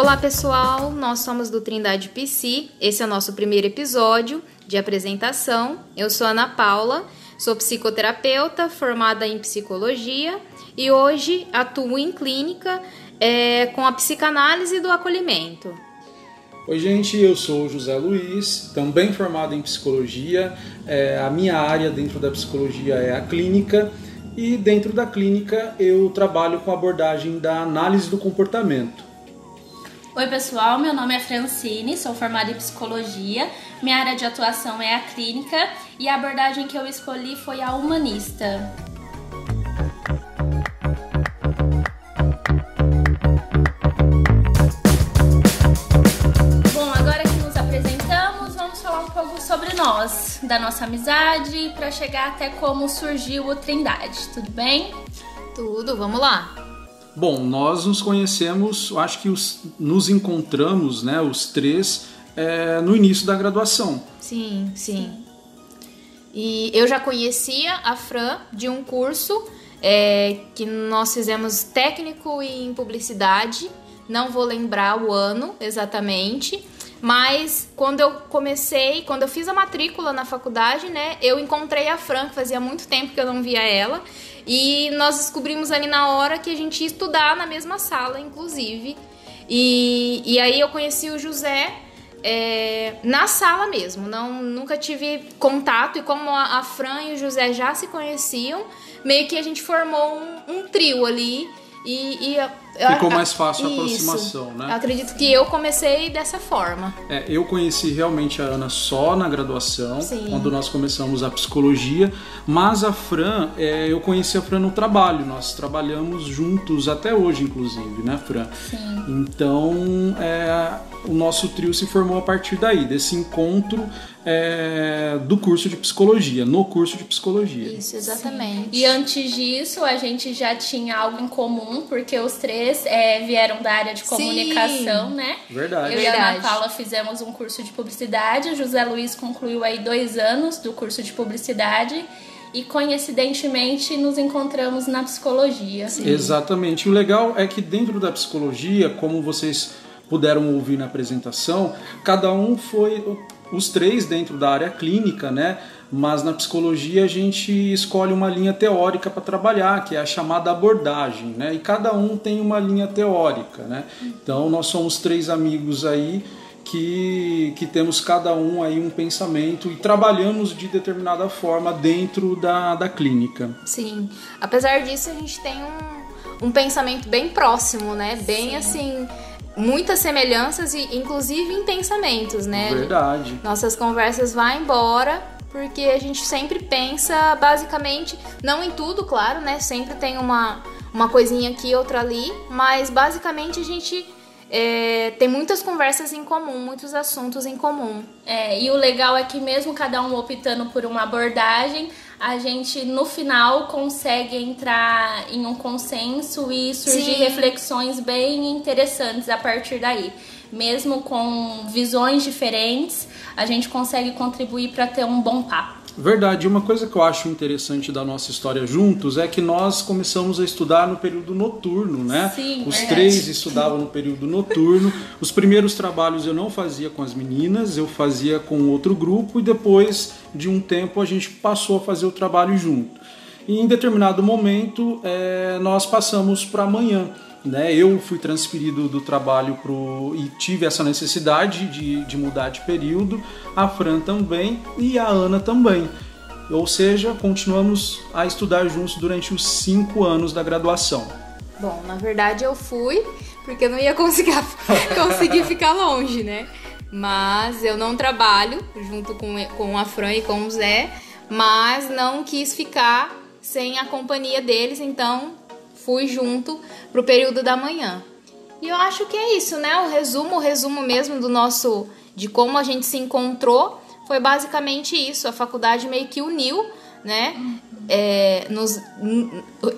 Olá pessoal, nós somos do Trindade PC. Esse é o nosso primeiro episódio de apresentação. Eu sou Ana Paula, sou psicoterapeuta formada em psicologia e hoje atuo em clínica é, com a psicanálise do acolhimento. Oi, gente, eu sou José Luiz, também formado em psicologia. É, a minha área dentro da psicologia é a clínica e dentro da clínica eu trabalho com a abordagem da análise do comportamento. Oi, pessoal, meu nome é Francine, sou formada em psicologia. Minha área de atuação é a clínica e a abordagem que eu escolhi foi a humanista. Bom, agora que nos apresentamos, vamos falar um pouco sobre nós, da nossa amizade, para chegar até como surgiu o Trindade. Tudo bem? Tudo, vamos lá. Bom, nós nos conhecemos, acho que os, nos encontramos, né, os três, é, no início da graduação. Sim, sim. E eu já conhecia a Fran de um curso é, que nós fizemos técnico em publicidade. Não vou lembrar o ano exatamente, mas quando eu comecei, quando eu fiz a matrícula na faculdade, né, eu encontrei a Fran, que fazia muito tempo que eu não via ela, e nós descobrimos ali na hora que a gente ia estudar na mesma sala, inclusive. E, e aí eu conheci o José é, na sala mesmo, não nunca tive contato. E como a, a, Fran e o José já se conheciam, meio que a gente formou um, um trio ali. E, e Ficou mais fácil a aproximação, né? Eu acredito que eu comecei dessa forma. É, eu conheci realmente a Ana só na graduação, Sim. quando nós começamos a psicologia, mas a Fran, é, eu conheci a Fran no trabalho, nós trabalhamos juntos até hoje, inclusive, né, Fran? Sim. Então, é, o nosso trio se formou a partir daí, desse encontro é, do curso de psicologia, no curso de psicologia. Isso, exatamente. Sim. E antes disso, a gente já tinha algo em comum, porque os três é, vieram da área de comunicação, Sim. né? Verdade. Eu Verdade. e a Ana Paula fizemos um curso de publicidade, o José Luiz concluiu aí dois anos do curso de publicidade e coincidentemente nos encontramos na psicologia. Exatamente. O legal é que dentro da psicologia, como vocês puderam ouvir na apresentação, cada um foi os três dentro da área clínica, né? Mas na psicologia a gente escolhe uma linha teórica para trabalhar, que é a chamada abordagem, né? E cada um tem uma linha teórica, né? Então nós somos três amigos aí que, que temos cada um aí um pensamento e trabalhamos de determinada forma dentro da, da clínica. Sim. Apesar disso, a gente tem um, um pensamento bem próximo, né? Bem Sim. assim muitas semelhanças e inclusive em pensamentos, né? Verdade. Nossas conversas vão embora porque a gente sempre pensa basicamente, não em tudo, claro, né? Sempre tem uma, uma coisinha aqui, outra ali, mas basicamente a gente é, tem muitas conversas em comum, muitos assuntos em comum. É, e o legal é que mesmo cada um optando por uma abordagem, a gente no final consegue entrar em um consenso e surgir Sim. reflexões bem interessantes a partir daí. Mesmo com visões diferentes, a gente consegue contribuir para ter um bom papo. Verdade, uma coisa que eu acho interessante da nossa história juntos é que nós começamos a estudar no período noturno, né? Sim, Os verdade. três estudavam no período noturno. Os primeiros trabalhos eu não fazia com as meninas, eu fazia com outro grupo e depois de um tempo a gente passou a fazer o trabalho junto. E em determinado momento eh, nós passamos para amanhã. Né, eu fui transferido do trabalho pro, e tive essa necessidade de, de mudar de período, a Fran também e a Ana também. Ou seja, continuamos a estudar juntos durante os cinco anos da graduação. Bom, na verdade eu fui porque eu não ia conseguir, conseguir ficar longe, né? Mas eu não trabalho junto com, com a Fran e com o Zé, mas não quis ficar sem a companhia deles, então fui junto pro período da manhã. E eu acho que é isso, né? O resumo, o resumo mesmo do nosso de como a gente se encontrou foi basicamente isso. A faculdade meio que uniu, né? É, nos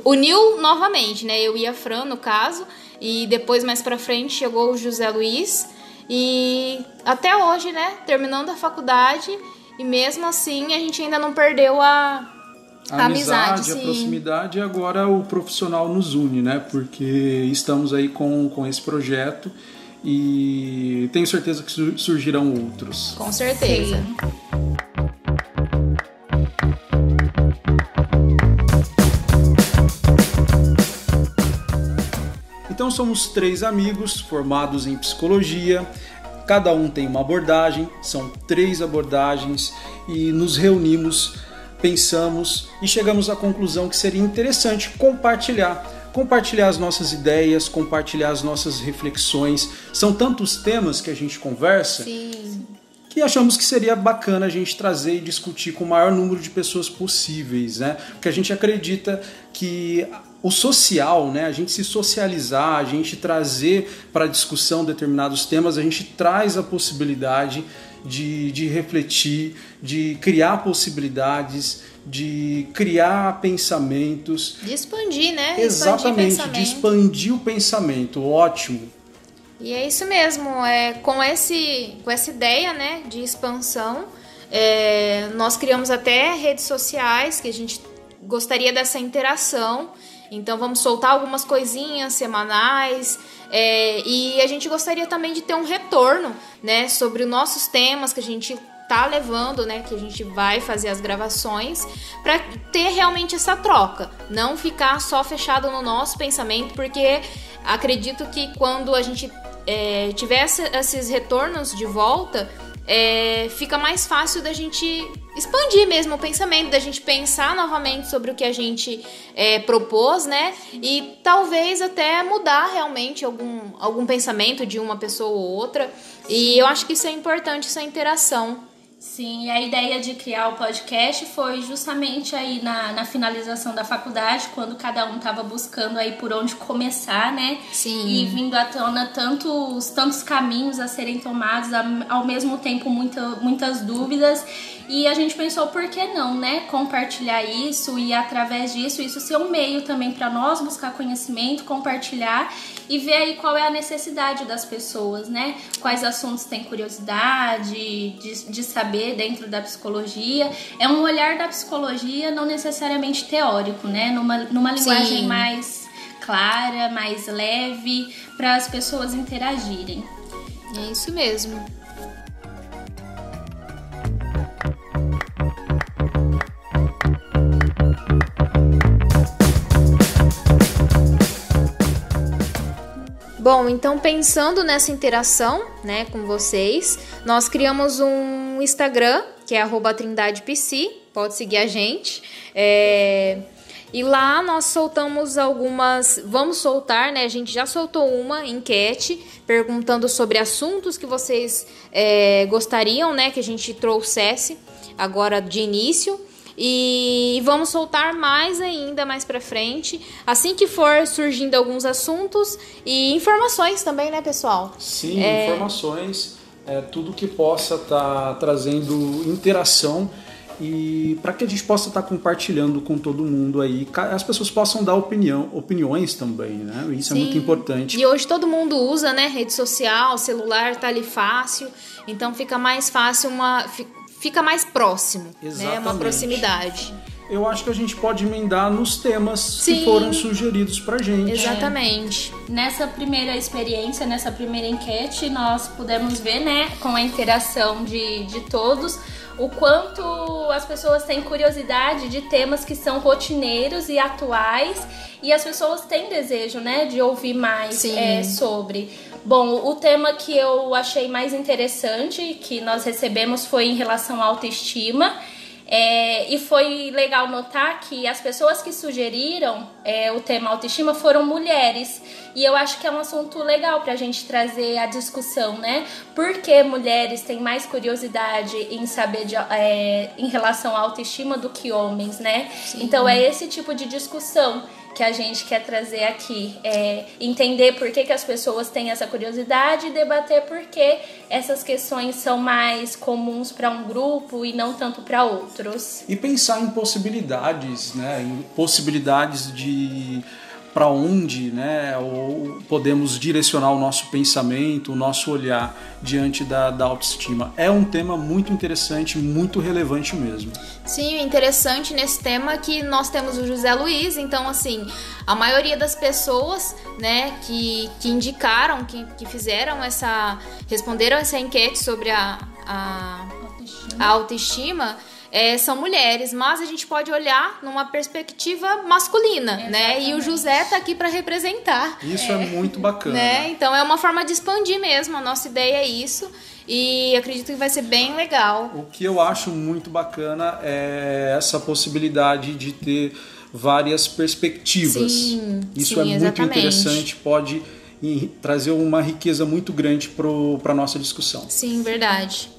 uniu novamente, né? Eu e a Fran, no caso, e depois mais pra frente chegou o José Luiz e até hoje, né? Terminando a faculdade e mesmo assim a gente ainda não perdeu a A amizade, amizade, a proximidade e agora o profissional nos une, né? Porque estamos aí com, com esse projeto e tenho certeza que surgirão outros. Com certeza. Sim. Então somos três amigos formados em psicologia, cada um tem uma abordagem, são três abordagens e nos reunimos, pensamos e chegamos à conclusão que seria interessante compartilhar compartilhar as nossas ideias, compartilhar as nossas reflexões. São tantos temas que a gente conversa Sim. que achamos que seria bacana a gente trazer e discutir com o maior número de pessoas possíveis, né? Porque a gente acredita que o social, né, a gente se socializar, a gente trazer para a discussão determinados temas, a gente traz a possibilidade de, de refletir, de criar possibilidades, de criar pensamentos. De expandir, né? Exatamente, expandir de expandir o pensamento. Ótimo. E é isso mesmo, é, com, esse, com essa ideia né, de expansão, é, nós criamos até redes sociais que a gente gostaria dessa interação. Então vamos soltar algumas coisinhas semanais é, e a gente gostaria também de ter um retorno, né, sobre os nossos temas que a gente tá levando, né, que a gente vai fazer as gravações, para ter realmente essa troca, não ficar só fechado no nosso pensamento, porque acredito que quando a gente é, tiver esses retornos de volta, é, fica mais fácil da gente expandir mesmo o pensamento, da gente pensar novamente sobre o que a gente é, propôs, né? E talvez até mudar realmente algum, algum pensamento de uma pessoa ou outra. E eu acho que isso é importante, essa interação. Sim, a ideia de criar o podcast foi justamente aí na, na finalização da faculdade, quando cada um estava buscando aí por onde começar, né? Sim. E vindo à tona tantos, tantos caminhos a serem tomados, ao mesmo tempo muita, muitas dúvidas. E a gente pensou, por que não, né? Compartilhar isso e através disso, isso ser um meio também para nós buscar conhecimento, compartilhar e ver aí qual é a necessidade das pessoas, né? Quais assuntos têm curiosidade de, de saber dentro da psicologia. É um olhar da psicologia não necessariamente teórico, né? Numa, numa linguagem Sim. mais clara, mais leve, para as pessoas interagirem. É isso mesmo. Bom, então pensando nessa interação, né, com vocês, nós criamos um Instagram que é @trindadepc, pode seguir a gente. É... E lá nós soltamos algumas, vamos soltar, né? A gente já soltou uma enquete perguntando sobre assuntos que vocês é, gostariam, né, que a gente trouxesse agora de início. E vamos soltar mais ainda mais para frente, assim que for surgindo alguns assuntos e informações também, né, pessoal? Sim, é... informações, é, tudo que possa estar tá trazendo interação e para que a gente possa estar tá compartilhando com todo mundo aí, as pessoas possam dar opinião, opiniões também, né? Isso Sim. é muito importante. E hoje todo mundo usa, né, rede social, celular tá ali fácil, então fica mais fácil uma fica mais próximo, Exatamente. né? Uma proximidade. Eu acho que a gente pode emendar nos temas Sim. que foram sugeridos pra gente. Exatamente. É. Nessa primeira experiência, nessa primeira enquete, nós pudemos ver, né, com a interação de, de todos, o quanto as pessoas têm curiosidade de temas que são rotineiros e atuais e as pessoas têm desejo, né, de ouvir mais é, sobre. Bom, o tema que eu achei mais interessante que nós recebemos foi em relação à autoestima. É, e foi legal notar que as pessoas que sugeriram é, o tema autoestima foram mulheres. E eu acho que é um assunto legal para a gente trazer a discussão, né? Porque mulheres têm mais curiosidade em saber de, é, em relação à autoestima do que homens, né? Sim. Então é esse tipo de discussão que a gente quer trazer aqui. É entender por que, que as pessoas têm essa curiosidade e debater por que essas questões são mais comuns para um grupo e não tanto para outros. E pensar em possibilidades, né? Em possibilidades de para onde né, ou podemos direcionar o nosso pensamento, o nosso olhar diante da, da autoestima. É um tema muito interessante, muito relevante mesmo. Sim, interessante nesse tema é que nós temos o José Luiz, então assim, a maioria das pessoas né, que, que indicaram, que, que fizeram essa. responderam essa enquete sobre a, a autoestima, a autoestima é, são mulheres, mas a gente pode olhar numa perspectiva masculina, Exatamente. né? E o José tá aqui para representar. Isso é, é, muito bacana. Né? Então é uma forma de expandir mesmo, a nossa ideia é isso. E acredito que vai ser bem legal. O que eu acho muito bacana é essa possibilidade de ter várias perspectivas. Sim, Isso sim, é muito exatamente. interessante, pode trazer uma riqueza muito grande para a nossa discussão. Sim, verdade.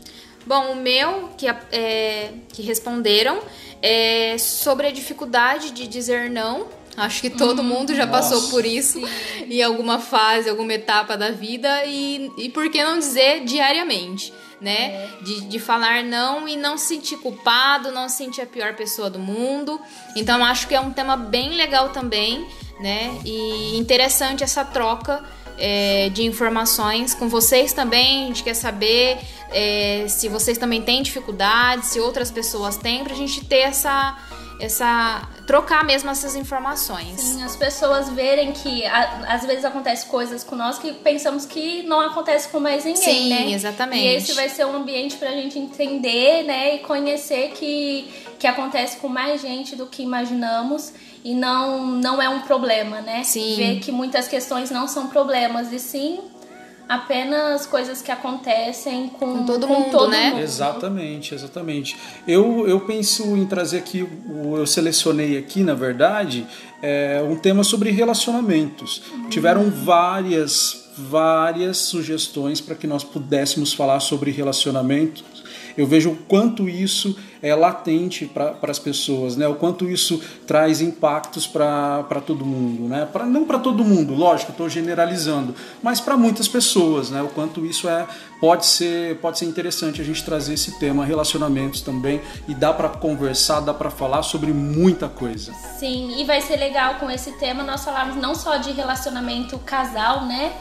Bom, o meu, que, é, que responderam, é sobre a dificuldade de dizer não. Acho que todo hum, mundo já nossa. passou por isso Sim. em alguma fase, alguma etapa da vida. E, e por que não dizer diariamente? Né? É. De, de falar não e não se sentir culpado, não se sentir a pior pessoa do mundo. Então acho que é um tema bem legal também, né? E interessante essa troca é, de informações com vocês também. A gente quer saber é, se vocês também têm dificuldades, se outras pessoas têm, pra gente ter essa essa trocar mesmo essas informações. Sim, as pessoas verem que a, às vezes acontece coisas com nós que pensamos que não acontece com mais ninguém, Sim, né? exatamente. E esse vai ser um ambiente pra gente entender, né, e conhecer que que acontece com mais gente do que imaginamos e não não é um problema, né? Sim. Ver que muitas questões não são problemas e sim apenas coisas que acontecem com, com todo, com mundo, todo né? Mundo. Exatamente, exatamente. Eu, eu penso em trazer aqui, eu selecionei aqui, na verdade, é, um tema sobre relacionamentos. Uhum. Tiveram várias, várias sugestões para que nós pudéssemos falar sobre relacionamentos eu vejo o quanto isso é latente para as pessoas, né? o quanto isso traz impactos para todo mundo. Né? Pra, não para todo mundo, lógico, estou generalizando, mas para muitas pessoas. Né? O quanto isso é, pode, ser, pode ser interessante a gente trazer esse tema, relacionamentos também, e dá para conversar, dá para falar sobre muita coisa. Sim, e vai ser legal com esse tema nós falarmos não só de relacionamento casal, né?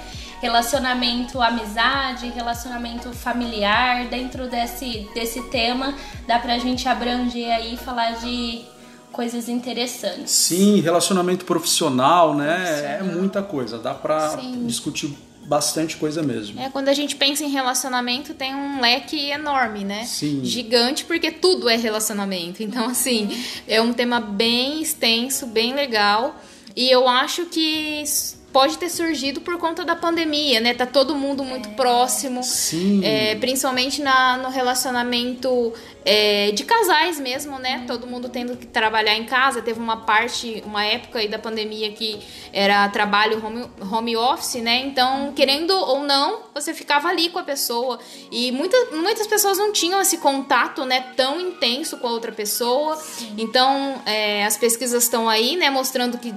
Relacionamento amizade, relacionamento familiar, dentro desse, desse tema dá pra gente abranger aí e falar de coisas interessantes. Sim, relacionamento profissional, né? Profissional. É muita coisa, dá pra Sim. discutir bastante coisa mesmo. É, quando a gente pensa em relacionamento, tem um leque enorme, né? Sim. Gigante, porque tudo é relacionamento. Então, assim, é um tema bem extenso, bem legal. E eu acho que pode ter surgido por conta da pandemia, né? Tá todo mundo muito é. próximo. Sim. É, principalmente na, no relacionamento é, de casais mesmo, né? Todo mundo tendo que trabalhar em casa. Teve uma parte, uma época aí da pandemia que era trabalho home, home office, né? Então, querendo ou não, você ficava ali com a pessoa. E muita, muitas pessoas não tinham esse contato, né? Tão intenso com a outra pessoa. Sim. Então, é, as pesquisas estão aí, né? Mostrando que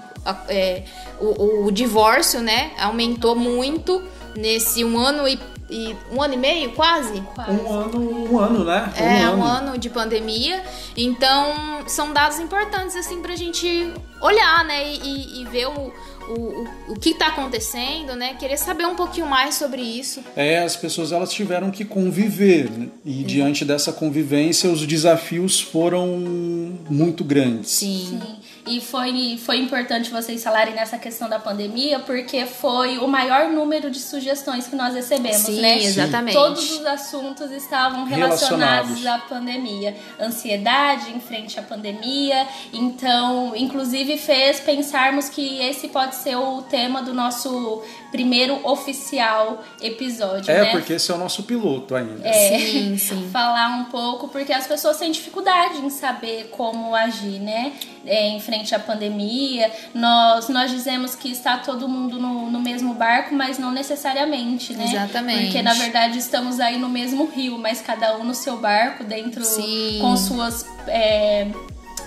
é, o, o divórcio, né? Aumentou muito nesse um ano e e um ano e meio, quase? quase. Um ano, um ano, né? Um é, ano. um ano de pandemia. Então, são dados importantes, assim, pra gente olhar, né? E, e ver o, o, o, que está acontecendo, né? Querer saber um pouquinho mais sobre isso. É, as pessoas elas tiveram que conviver né? e diante dessa convivência os desafios foram muito grandes. Sim. Sim. E foi, foi importante vocês falarem nessa questão da pandemia, porque foi o maior número de sugestões que nós recebemos, Sim, né? Exatamente. Todos os assuntos estavam relacionados, relacionados à pandemia. Ansiedade em frente à pandemia. Então, inclusive, fez pensarmos que esse pode ser o tema do nosso primeiro oficial episódio. É, né? porque esse é o nosso piloto ainda. É, sim, sim. falar um pouco, porque as pessoas têm dificuldade em saber como agir, né? É, em frente à pandemia. Nós, nós dizemos que está todo mundo no, no mesmo barco, mas não necessariamente, né? Exatamente. Porque na verdade estamos aí no mesmo rio, mas cada um no seu barco, dentro sim. com suas. É,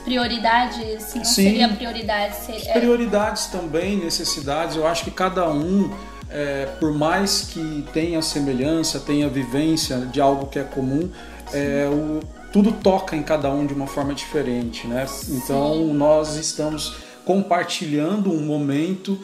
prioridades, não Sim. seria prioridade. Seria... Prioridades também, necessidades, eu acho que cada um, é, por mais que tenha semelhança, tenha vivência de algo que é comum, é, o, tudo toca em cada um de uma forma diferente, né? Então nós estamos compartilhando um momento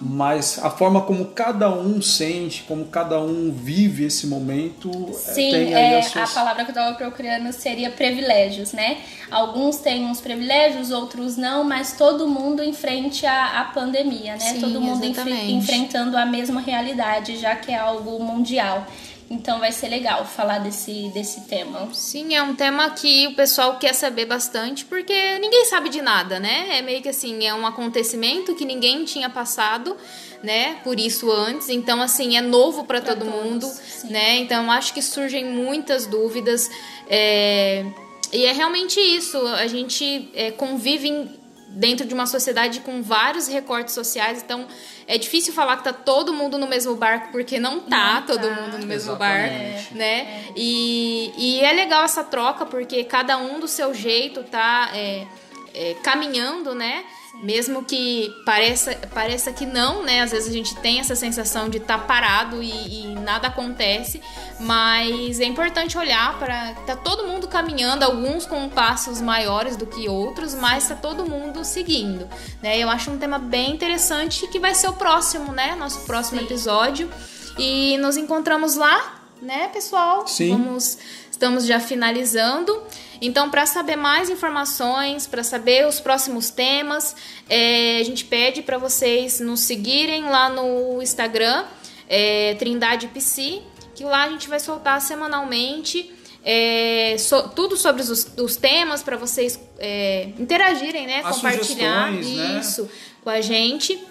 mas a forma como cada um sente, como cada um vive esse momento, é, Sim, tem aí é, suas... a palavra que eu estava procurando seria privilégios, né? Alguns têm uns privilégios, outros não, mas todo mundo em frente à, à pandemia, né? Sim, todo mundo enfrentando a mesma realidade, já que é algo mundial. Então vai ser legal falar desse, desse tema. Sim, é um tema que o pessoal quer saber bastante, porque ninguém sabe de nada, né? É meio que assim, é um acontecimento que ninguém tinha passado, né? Por isso antes. Então, assim, é novo para todo todos, mundo, sim. né? Então, acho que surgem muitas dúvidas. É... E é realmente isso. A gente é, convive em dentro de uma sociedade com vários recortes sociais, então é difícil falar que tá todo mundo no mesmo barco porque não tá não todo tá. mundo no mesmo Exatamente. barco, né? É. E, e é legal essa troca porque cada um do seu jeito tá é, é, caminhando, né? Mesmo que pareça, pareça que não, né? Às vezes a gente tem essa sensação de estar tá parado e, e, nada acontece, mas é importante olhar para. Tá todo mundo caminhando, alguns com passos maiores do que outros, mas tá todo mundo seguindo, né? Eu acho um tema bem interessante que vai ser o próximo, né? Nosso próximo Sim. episódio. E nos encontramos lá, né, pessoal? Sim. Vamos, estamos já finalizando. Então, para saber mais informações, para saber os próximos temas, é, a gente pede para vocês nos seguirem lá no Instagram, é, Trindade PC, que lá a gente vai soltar semanalmente é, so, tudo sobre os, os temas para vocês é, interagirem, né? As compartilhar né? isso né? com a gente.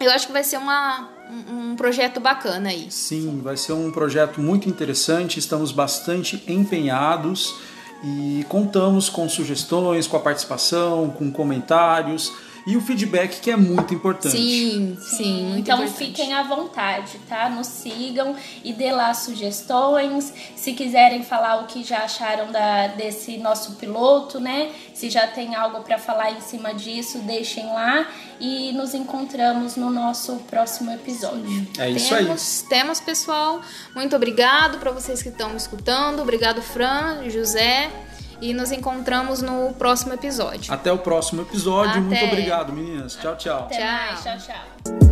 Eu acho que vai ser uma, um, projeto bacana aí. Sim, vai ser um projeto muito interessante. Estamos bastante empenhados e contamos com sugestões, com a participação, com comentários e o feedback que é muito importante. Sim, sim, muito Então importante. fiquem à vontade, tá? Nos sigam e dê lá sugestões. Se quiserem falar o que já acharam da, desse nosso piloto, né? Se já tem algo para falar em cima disso, deixem lá e nos encontramos no nosso próximo episódio. Sim. É isso temos, aí. Temos, pessoal. Muito obrigado para vocês que estão me escutando. Obrigado, Fran, José e nos encontramos no próximo episódio. Até o próximo episódio. Até. Muito obrigado, meninas. Tchau, tchau. Até tchau. mais. Tchau, tchau.